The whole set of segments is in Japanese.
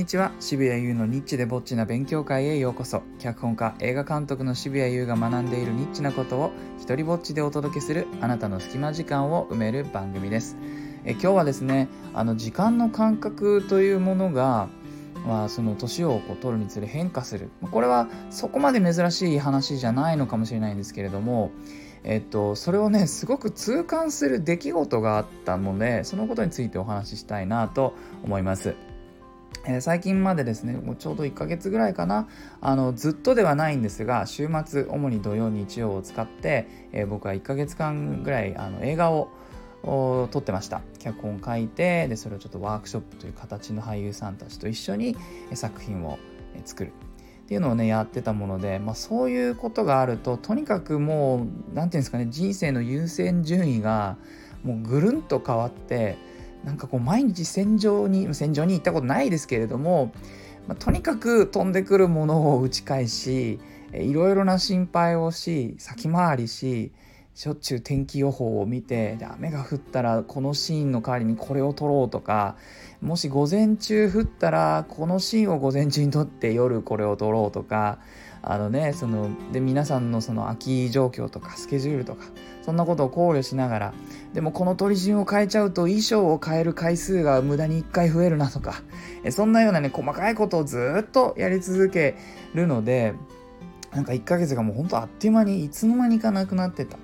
にちは。渋谷優のニッチでぼっちな勉強会へようこそ。脚本家映画監督の渋谷優が学んでいるニッチなことを一人ぼっちでお届けするあなたの隙間時間を埋める番組です。え今日はですねあの時間の感覚というものがまあ、その年をこう取るにつれ変化する。これはそこまで珍しい話じゃないのかもしれないんですけれどもえっと、それをねすごく痛感する出来事があったのでそのことについてお話ししたいなと思います。え、最近までですねもうちょうど1ヶ月ぐらいかな。あのずっとではないんですが週末主に土曜日曜を使って、えー、僕は1ヶ月間ぐらいあの映画を撮ってました。脚本書いてでそれをちょっとワークショップという形の俳優さんたちと一緒に作品を作る。っていうのをねやってたもので、まあ、そういうことがあるととにかくもう何て言うんですかね人生の優先順位がもうぐるんと変わってなんかこう毎日戦場に戦場に行ったことないですけれども、まあ、とにかく飛んでくるものを打ち返しいろいろな心配をし先回りししょっちゅう天気予報を見てで雨が降ったらこのシーンの代わりにこれを撮ろうとかもし午前中降ったらこのシーンを午前中に撮って夜これを撮ろうとかあのねそので皆さんのその空き状況とかスケジュールとかそんなことを考慮しながらでもこの取り順を変えちゃうと衣装を変える回数が無駄に1回増えるなとかそんなようなね細かいことをずっとやり続けるのでなんか1ヶ月がもうほんとあっという間にいつの間にかなくなってた。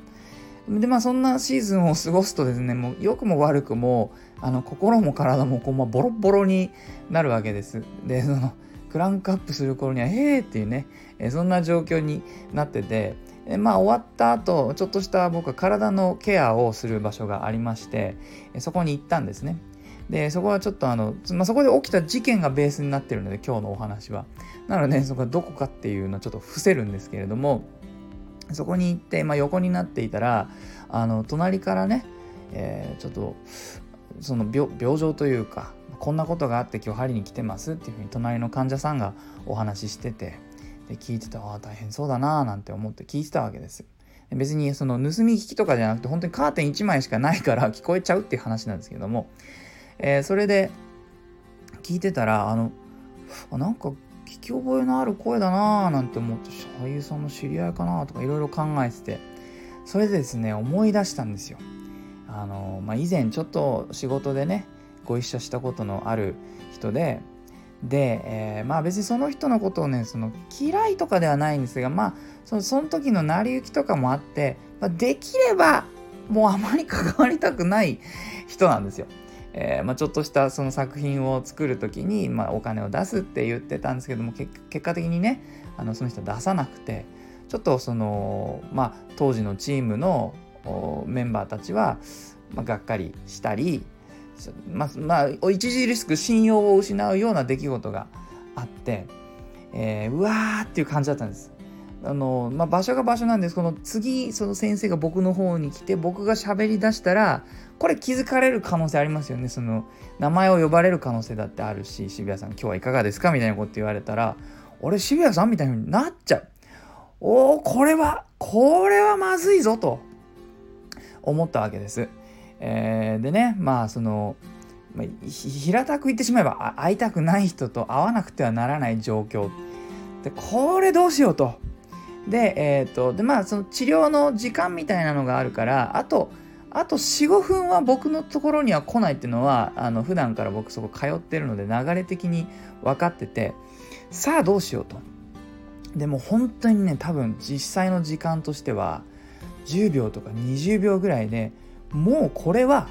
でまあそんなシーズンを過ごすとですねもう良くも悪くもあの心も体もこう、まあ、ボロボロになるわけです。でそのクランクアップする頃には「へえ」っていうねえそんな状況になっててまあ終わった後ちょっとした僕は体のケアをする場所がありましてそこに行ったんですね。でそこはちょっとあの、まあ、そこで起きた事件がベースになってるので今日のお話は。なのでそこはどこかっていうのはちょっと伏せるんですけれどもそこに行って、まあ、横になっていたらあの隣からね、えー、ちょっとその病状というかこんなことがあって今日針に来てますっていうふうに隣の患者さんがお話ししててで聞いててああ大変そうだなーなんて思って聞いてたわけです。別にその盗み聞きとかじゃなくて本当にカーテン1枚しかないから聞こえちゃうっていう話なんですけども、えー、それで聞いてたらあのなんか聞き覚えのある声だなーなんて思って俳優さんの知り合いかなとかいろいろ考えててそれでですね思い出したんですよ。あの、まあ、以前ちょっと仕事でねご一緒したことのある人でで、えー、まあ別にその人のことをねその嫌いとかではないんですがまあそのその時の成り行きとかもあって、まあ、できればもうあまり関わりたくない人なんですよ。えー、まあ、ちょっとしたその作品を作る時に、まあ、お金を出すって言ってたんですけども結果的にねあのその人出さなくてちょっとその、まあ、当時のチームのメンバーたちは、まあ、がっかりしたり、まあ、まあ、著しく信用を失うような出来事があって、えー、うわーっていう感じだったんです。あのまあ、場所が場所なんですこの次その先生が僕の方に来て僕が喋りだしたらこれ気づかれる可能性ありますよねその名前を呼ばれる可能性だってあるし渋谷さん今日はいかがですかみたいなこと言われたら俺渋谷さんみたいになっちゃうおおこれはこれはまずいぞと思ったわけです。えー、でねまあその平たく言ってしまえば会いたくない人と会わなくてはならない状況でこれどうしようと。で,、えーと、でまあその治療の時間みたいなのがあるからあとあと45分は僕のところには来ないっていうのはあの普段から僕そこ通ってるので流れ的に分かっててさあどうしようと。でも本当にね多分実際の時間としては10秒とか20秒ぐらいでもうこれは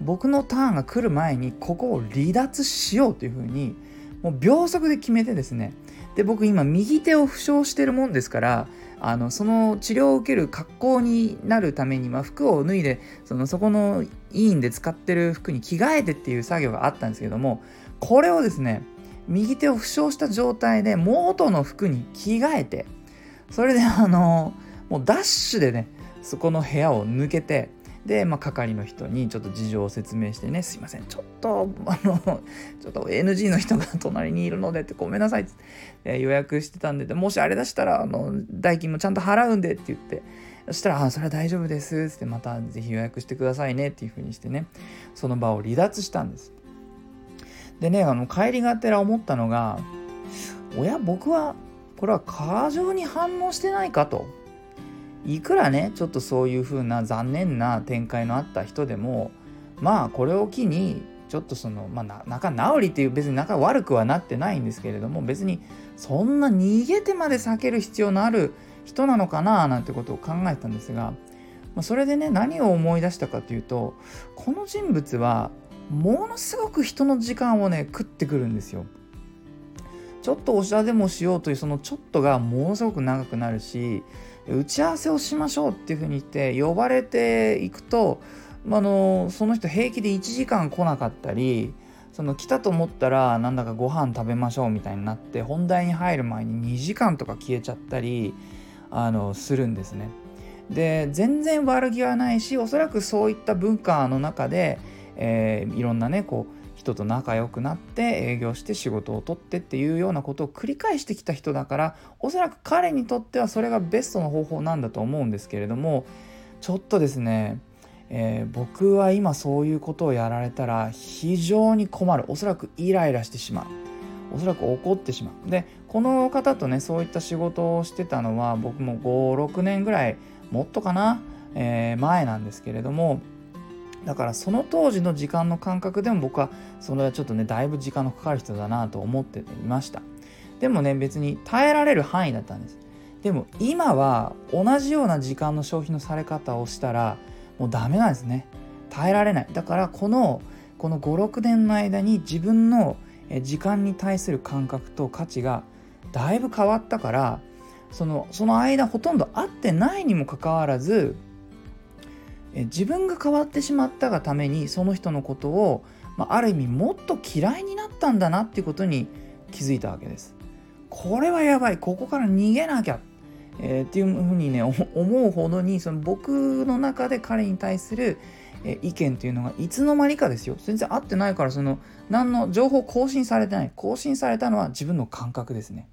僕のターンが来る前にここを離脱しようというふうにもう秒速で決めてですね。で僕今右手を負傷してるもんですからあのその治療を受ける格好になるために、まあ、服を脱いでそのそこの医院で使ってる服に着替えてっていう作業があったんですけどもこれをですね右手を負傷した状態で元の服に着替えてそれであのもうダッシュでねそこの部屋を抜けてで、まあ、係の人にちょっと事情を説明してね、すいません、ちょっと、あの、ちょっと NG の人が隣にいるのでってごめんなさいって、え予約してたんで、もしあれだしたら、あの、代金もちゃんと払うんでって言って、そしたら、あ、それは大丈夫ですって、またぜひ予約してくださいねっていう風にしてね、その場を離脱したんです。でねあの帰りがてら思ったのが親僕はこれは過剰に反応してないかといくらねちょっとそういう風な残念な展開のあった人でもまあこれを機にちょっとそのまあ仲直りっていう別に仲悪くはなってないんですけれども別にそんな逃げてまで避ける必要のある人なのかななんてことを考えたんですが、まあ、それでね何を思い出したかというとこの人物はものすごく人の時間をね食ってくるんですよ。ちょっとおしゃでもしようというそのちょっとがものすごく長くなるし打ち合わせをしましょうっていうふうに言って呼ばれていくと、まあのその人平気で1時間来なかったりその来たと思ったらなんだかご飯食べましょうみたいになって本題に入る前に2時間とか消えちゃったりあのするんですね。で全然悪気はないしおそらくそういった文化の中で、えー、いろんなねこう人と仲良くなって営業して仕事を取ってっていうようなことを繰り返してきた人だからおそらく彼にとってはそれがベストの方法なんだと思うんですけれどもちょっとですね、えー、僕は今そういうことをやられたら非常に困る。おそらくイライラしてしまう。おそらく怒ってしまう。でこの方とねそういった仕事をしてたのは僕も56年ぐらいもっとかな、えー、前なんですけれどもだからその当時の時間の感覚でも僕はそれはちょっとねだいぶ時間のかかる人だなと思っていました。でもね別に耐えられる範囲だったんです。でも今は同じような時間の消費のされ方をしたらもうダメなんですね。耐えられない。だからこのこの56年の間に自分の時間に対する感覚と価値がだいぶ変わったからそのその間ほとんど会ってないにもかかわらず自分が変わってしまったがためにその人のことを、まあ、ある意味もっと嫌いになったんだなっていうことに気づいたわけです。これはやばい。ここから逃げなきゃ、えー、っていうふうにね 思うほどにその僕の中で彼に対する意見っていうのがいつの間にかですよ。全然合ってないからその何の情報更新されてない。更新されたのは自分の感覚ですね。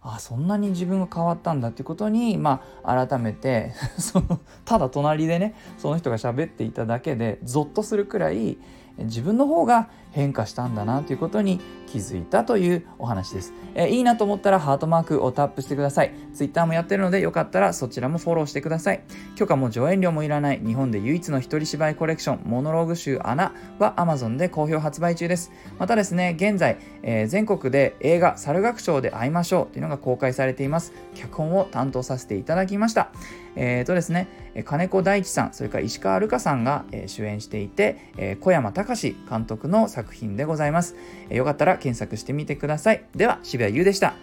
あそんなに自分が変わったんだってことに、まあ、改めて そのただ隣でねその人が喋っていただけでゾッとするくらい自分の方が変化したんだなということに気づいたというお話です。えー、いいなと思ったらハートマークをタップしてください。Twitter もやってるのでよかったらそちらもフォローしてください。許可も上演料もいらない日本で唯一の一人芝居コレクションモノローグ集穴は Amazon で好評発売中です。またですね、現在、えー、全国で映画猿楽章で会いましょうというのが公開されています。脚本を担当させていただきました。えー、とですね、金子大地さん、それから石川瑠香さんが主演していて、小山隆監督の作品でございます。よかったら検索してみてください。では、渋谷優でした。